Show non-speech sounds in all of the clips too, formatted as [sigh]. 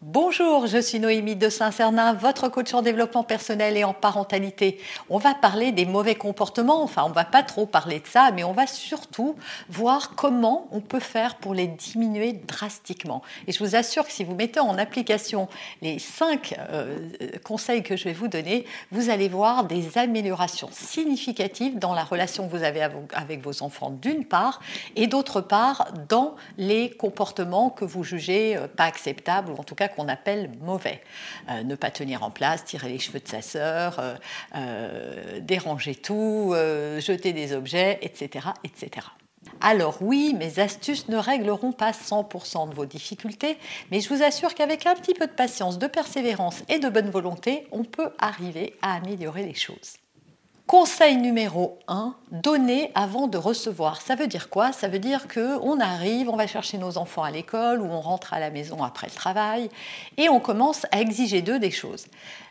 Bonjour, je suis Noémie de Saint-Cernin, votre coach en développement personnel et en parentalité. On va parler des mauvais comportements, enfin on va pas trop parler de ça, mais on va surtout voir comment on peut faire pour les diminuer drastiquement. Et je vous assure que si vous mettez en application les cinq euh, conseils que je vais vous donner, vous allez voir des améliorations significatives dans la relation que vous avez avec vos enfants d'une part, et d'autre part dans les comportements que vous jugez euh, pas acceptables, ou en tout cas qu'on appelle mauvais. Euh, ne pas tenir en place, tirer les cheveux de sa sœur, euh, euh, déranger tout, jeter des objets, etc., etc. Alors oui, mes astuces ne régleront pas 100% de vos difficultés, mais je vous assure qu'avec un petit peu de patience, de persévérance et de bonne volonté, on peut arriver à améliorer les choses. Conseil numéro 1, donner avant de recevoir. Ça veut dire quoi? Ça veut dire que on arrive, on va chercher nos enfants à l'école ou on rentre à la maison après le travail et on commence à exiger d'eux des choses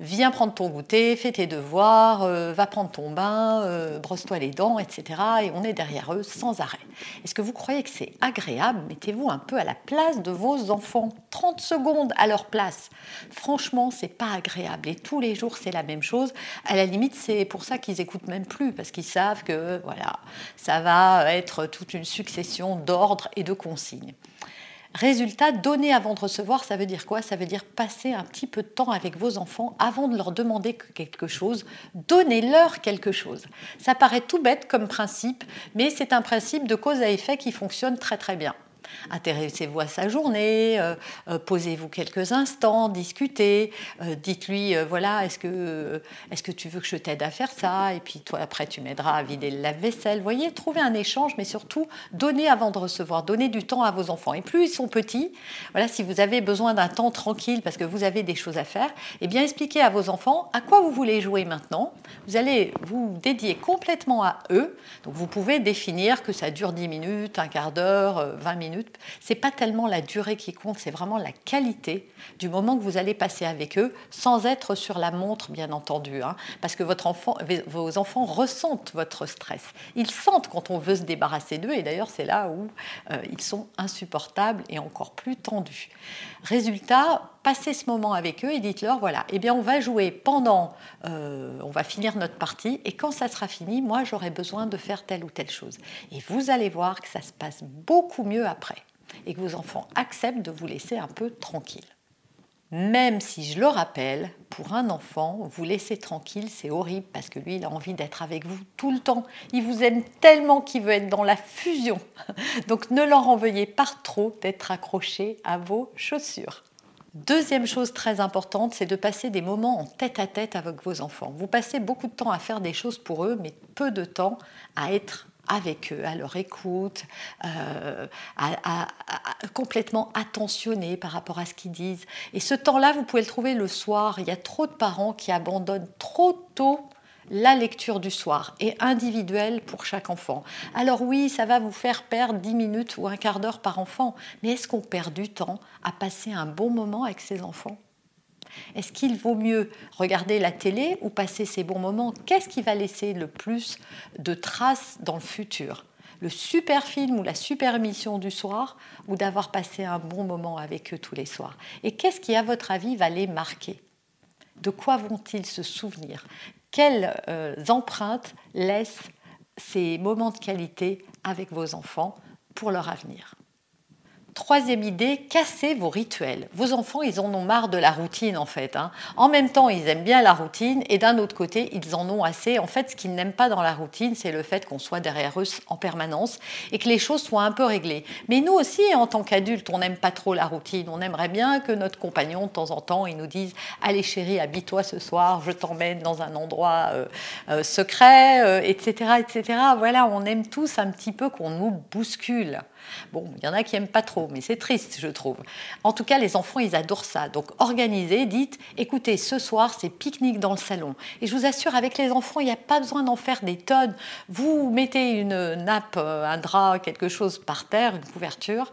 viens prendre ton goûter, fais tes devoirs, euh, va prendre ton bain, euh, brosse-toi les dents, etc. Et on est derrière eux sans arrêt. Est-ce que vous croyez que c'est agréable? Mettez-vous un peu à la place de vos enfants. 30 secondes à leur place. Franchement, c'est pas agréable. Et tous les jours, c'est la même chose. À la limite, c'est pour ça qu'ils écoutent même plus, parce qu'ils savent que voilà, ça va être toute une succession d'ordres et de consignes. Résultat, donner avant de recevoir, ça veut dire quoi? Ça veut dire passer un petit peu de temps avec vos enfants avant de leur demander quelque chose. Donnez-leur quelque chose. Ça paraît tout bête comme principe, mais c'est un principe de cause à effet qui fonctionne très très bien. Intéressez-vous à sa journée, euh, euh, posez-vous quelques instants, discutez, euh, dites-lui, voilà, est-ce que, est que tu veux que je t'aide à faire ça? Et puis toi, après, tu m'aideras à vider le lave-vaisselle. Voyez, trouvez un échange, mais surtout, donnez avant de recevoir, donnez du temps à vos enfants. Et plus ils sont petits, voilà, si vous avez besoin d'un temps tranquille parce que vous avez des choses à faire, eh bien, expliquez à vos enfants à quoi vous voulez jouer maintenant. Vous allez vous dédier complètement à eux. Donc, vous pouvez définir que ça dure 10 minutes, un quart d'heure, 20 minutes c'est pas tellement la durée qui compte, c'est vraiment la qualité du moment que vous allez passer avec eux, sans être sur la montre, bien entendu, hein. parce que vos enfants ressentent votre stress. Ils sentent quand on veut se débarrasser d'eux, et d'ailleurs c'est là où euh, ils sont insupportables et encore plus tendus. Résultat, passez ce moment avec eux et dites-leur voilà, eh bien on va jouer pendant, euh, on va finir notre partie et quand ça sera fini, moi j'aurai besoin de faire telle ou telle chose. Et vous allez voir que ça se passe beaucoup mieux après et que vos enfants acceptent de vous laisser un peu tranquille. Même si je le rappelle, pour un enfant, vous laisser tranquille, c'est horrible parce que lui, il a envie d'être avec vous tout le temps. Il vous aime tellement qu'il veut être dans la fusion. [laughs] Donc ne leur en veuillez pas trop d'être accroché à vos chaussures. Deuxième chose très importante, c'est de passer des moments en tête à tête avec vos enfants. Vous passez beaucoup de temps à faire des choses pour eux, mais peu de temps à être avec eux, à leur écoute, euh, à, complètement attentionner par rapport à ce qu'ils disent. Et ce temps-là, vous pouvez le trouver le soir. Il y a trop de parents qui abandonnent trop tôt la lecture du soir est individuelle pour chaque enfant. Alors oui, ça va vous faire perdre 10 minutes ou un quart d'heure par enfant, mais est-ce qu'on perd du temps à passer un bon moment avec ses enfants? Est-ce qu'il vaut mieux regarder la télé ou passer ces bons moments? Qu'est-ce qui va laisser le plus de traces dans le futur? Le super film ou la super émission du soir ou d'avoir passé un bon moment avec eux tous les soirs? Et qu'est-ce qui, à votre avis, va les marquer? De quoi vont-ils se souvenir? Quelles euh, empreintes laissent ces moments de qualité avec vos enfants pour leur avenir? Troisième idée, cassez vos rituels. Vos enfants, ils en ont marre de la routine en fait. Hein. En même temps, ils aiment bien la routine et d'un autre côté, ils en ont assez. En fait, ce qu'ils n'aiment pas dans la routine, c'est le fait qu'on soit derrière eux en permanence et que les choses soient un peu réglées. Mais nous aussi, en tant qu'adultes, on n'aime pas trop la routine. On aimerait bien que notre compagnon, de temps en temps, il nous dise Allez chérie, habille-toi ce soir, je t'emmène dans un endroit euh, euh, secret, etc., euh, etc. Voilà, on aime tous un petit peu qu'on nous bouscule. Bon, il y en a qui n'aiment pas trop, mais c'est triste, je trouve. En tout cas, les enfants, ils adorent ça. Donc, organisez, dites, écoutez, ce soir, c'est pique-nique dans le salon. Et je vous assure, avec les enfants, il n'y a pas besoin d'en faire des tonnes. Vous mettez une nappe, euh, un drap, quelque chose par terre, une couverture,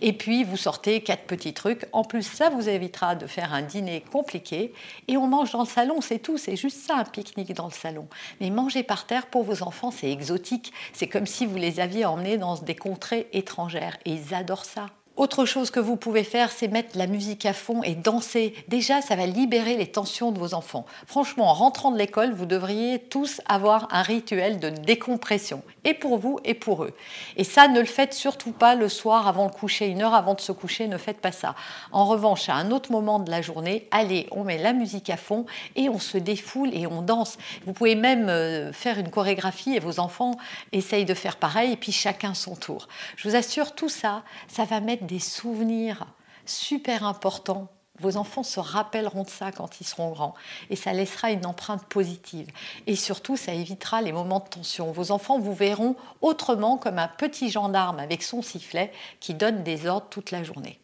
et puis vous sortez quatre petits trucs. En plus, ça vous évitera de faire un dîner compliqué. Et on mange dans le salon, c'est tout. C'est juste ça, un pique-nique dans le salon. Mais manger par terre, pour vos enfants, c'est exotique. C'est comme si vous les aviez emmenés dans des contrées étrangères. Et ils adorent ça. Autre chose que vous pouvez faire, c'est mettre la musique à fond et danser. Déjà, ça va libérer les tensions de vos enfants. Franchement, en rentrant de l'école, vous devriez tous avoir un rituel de décompression, et pour vous et pour eux. Et ça, ne le faites surtout pas le soir avant le coucher, une heure avant de se coucher, ne faites pas ça. En revanche, à un autre moment de la journée, allez, on met la musique à fond et on se défoule et on danse. Vous pouvez même euh, faire une chorégraphie et vos enfants essayent de faire pareil, et puis chacun son tour. Je vous assure, tout ça, ça va mettre des souvenirs super importants. Vos enfants se rappelleront de ça quand ils seront grands et ça laissera une empreinte positive. Et surtout, ça évitera les moments de tension. Vos enfants vous verront autrement comme un petit gendarme avec son sifflet qui donne des ordres toute la journée.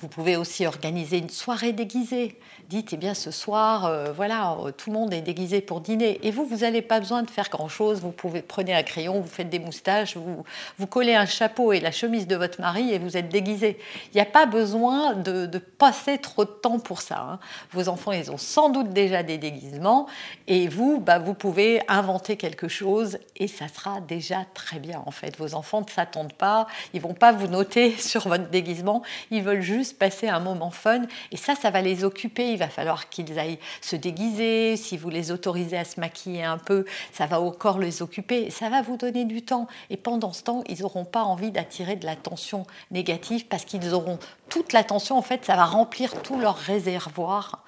Vous pouvez aussi organiser une soirée déguisée. Dites, eh bien, ce soir, euh, voilà, euh, tout le monde est déguisé pour dîner. Et vous, vous n'avez pas besoin de faire grand-chose. Vous pouvez prenez un crayon, vous faites des moustaches, vous, vous collez un chapeau et la chemise de votre mari et vous êtes déguisé. Il n'y a pas besoin de, passer trop de temps pour ça. Hein. Vos enfants, ils ont sans doute déjà des déguisements. Et vous, bah, vous pouvez inventer quelque chose et ça sera déjà très bien, en fait. Vos enfants ne s'attendent pas. Ils vont pas vous noter [laughs] sur votre déguisement. Ils veulent juste passer un moment fun. Et ça, ça va les occuper. Il va falloir qu'ils aillent se déguiser. Si vous les autorisez à se maquiller un peu, ça va encore les occuper. Ça va vous donner du temps. Et pendant ce temps, ils n'auront pas envie d'attirer de l'attention négative parce qu'ils auront toute l'attention. En fait, ça va remplir tout leur réservoir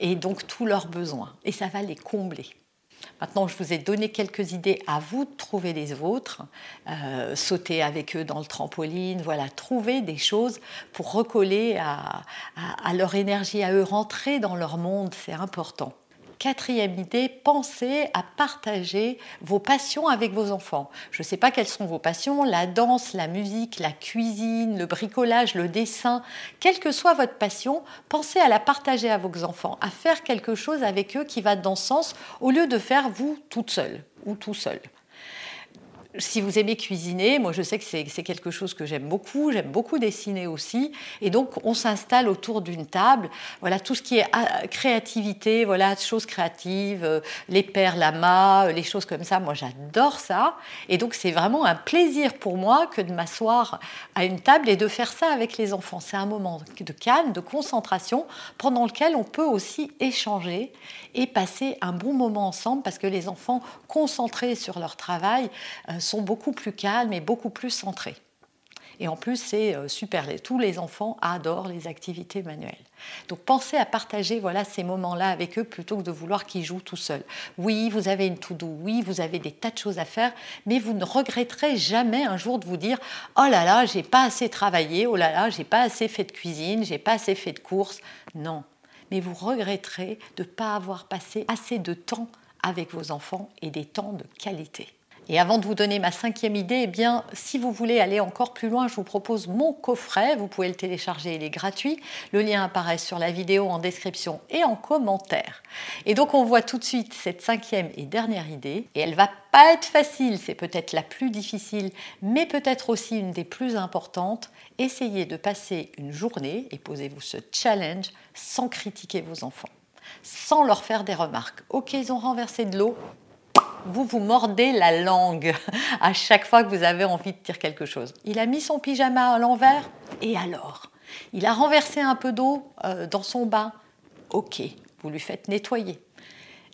et donc tous leurs besoins. Et ça va les combler. Maintenant, je vous ai donné quelques idées à vous de trouver les vôtres. Euh, sauter avec eux dans le trampoline, voilà, trouver des choses pour recoller à leur énergie, à eux, rentrer dans leur monde, c'est important. Quatrième idée, pensez à partager vos passions avec vos enfants. Je ne sais pas quelles sont vos passions, la danse, la musique, la cuisine, le bricolage, le dessin, quelle que soit votre passion, pensez à la partager à vos enfants, à faire quelque chose avec eux qui va dans ce sens au lieu de faire vous toute seule ou tout seul si vous aimez cuisiner, moi je sais que c'est quelque chose que j'aime beaucoup, j'aime beaucoup dessiner aussi, et donc on s'installe autour d'une table, voilà tout ce qui est ah, créativité, voilà choses créatives, euh, les perles, la mât, euh, les choses comme ça, moi j'adore ça, et donc c'est vraiment un plaisir pour moi que de m'asseoir à une table et de faire ça avec les enfants. C'est un moment de calme, de concentration, pendant lequel on peut aussi échanger et passer un bon moment ensemble, parce que les enfants concentrés sur leur travail, euh, sont beaucoup plus calmes et beaucoup plus centrés. Et en plus, c'est euh, super. Tous les enfants adorent les activités manuelles. Donc pensez à partager voilà, ces moments-là avec eux plutôt que de vouloir qu'ils jouent tout seuls. Oui, vous avez une to-do, oui, vous avez des tas de choses à faire, mais vous ne regretterez jamais un jour de vous dire Oh là là, j'ai pas assez travaillé, oh là là, j'ai pas assez fait de cuisine, j'ai pas assez fait de courses. Non, mais vous regretterez de ne pas avoir passé assez de temps avec vos enfants et des temps de qualité. Et avant de vous donner ma cinquième idée, eh bien, si vous voulez aller encore plus loin, je vous propose mon coffret. Vous pouvez le télécharger, il est gratuit. Le lien apparaît sur la vidéo en description et en commentaire. Et donc, on voit tout de suite cette cinquième et dernière idée. Et elle va pas être facile, c'est peut-être la plus difficile, mais peut-être aussi une des plus importantes. Essayez de passer une journée et posez-vous ce challenge sans critiquer vos enfants sans leur faire des remarques. Ok, ils ont renversé de l'eau, vous vous mordez la langue [laughs] à chaque fois que vous avez envie de dire quelque chose. Il a mis son pyjama à l'envers, et alors Il a renversé un peu d'eau euh, dans son bain. Ok, vous lui faites nettoyer.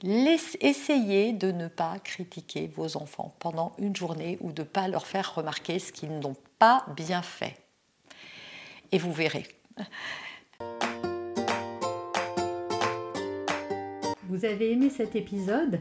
essayez de ne pas critiquer vos enfants pendant une journée ou de ne pas leur faire remarquer ce qu'ils n'ont pas bien fait. et vous verrez. Vous avez aimé cet épisode?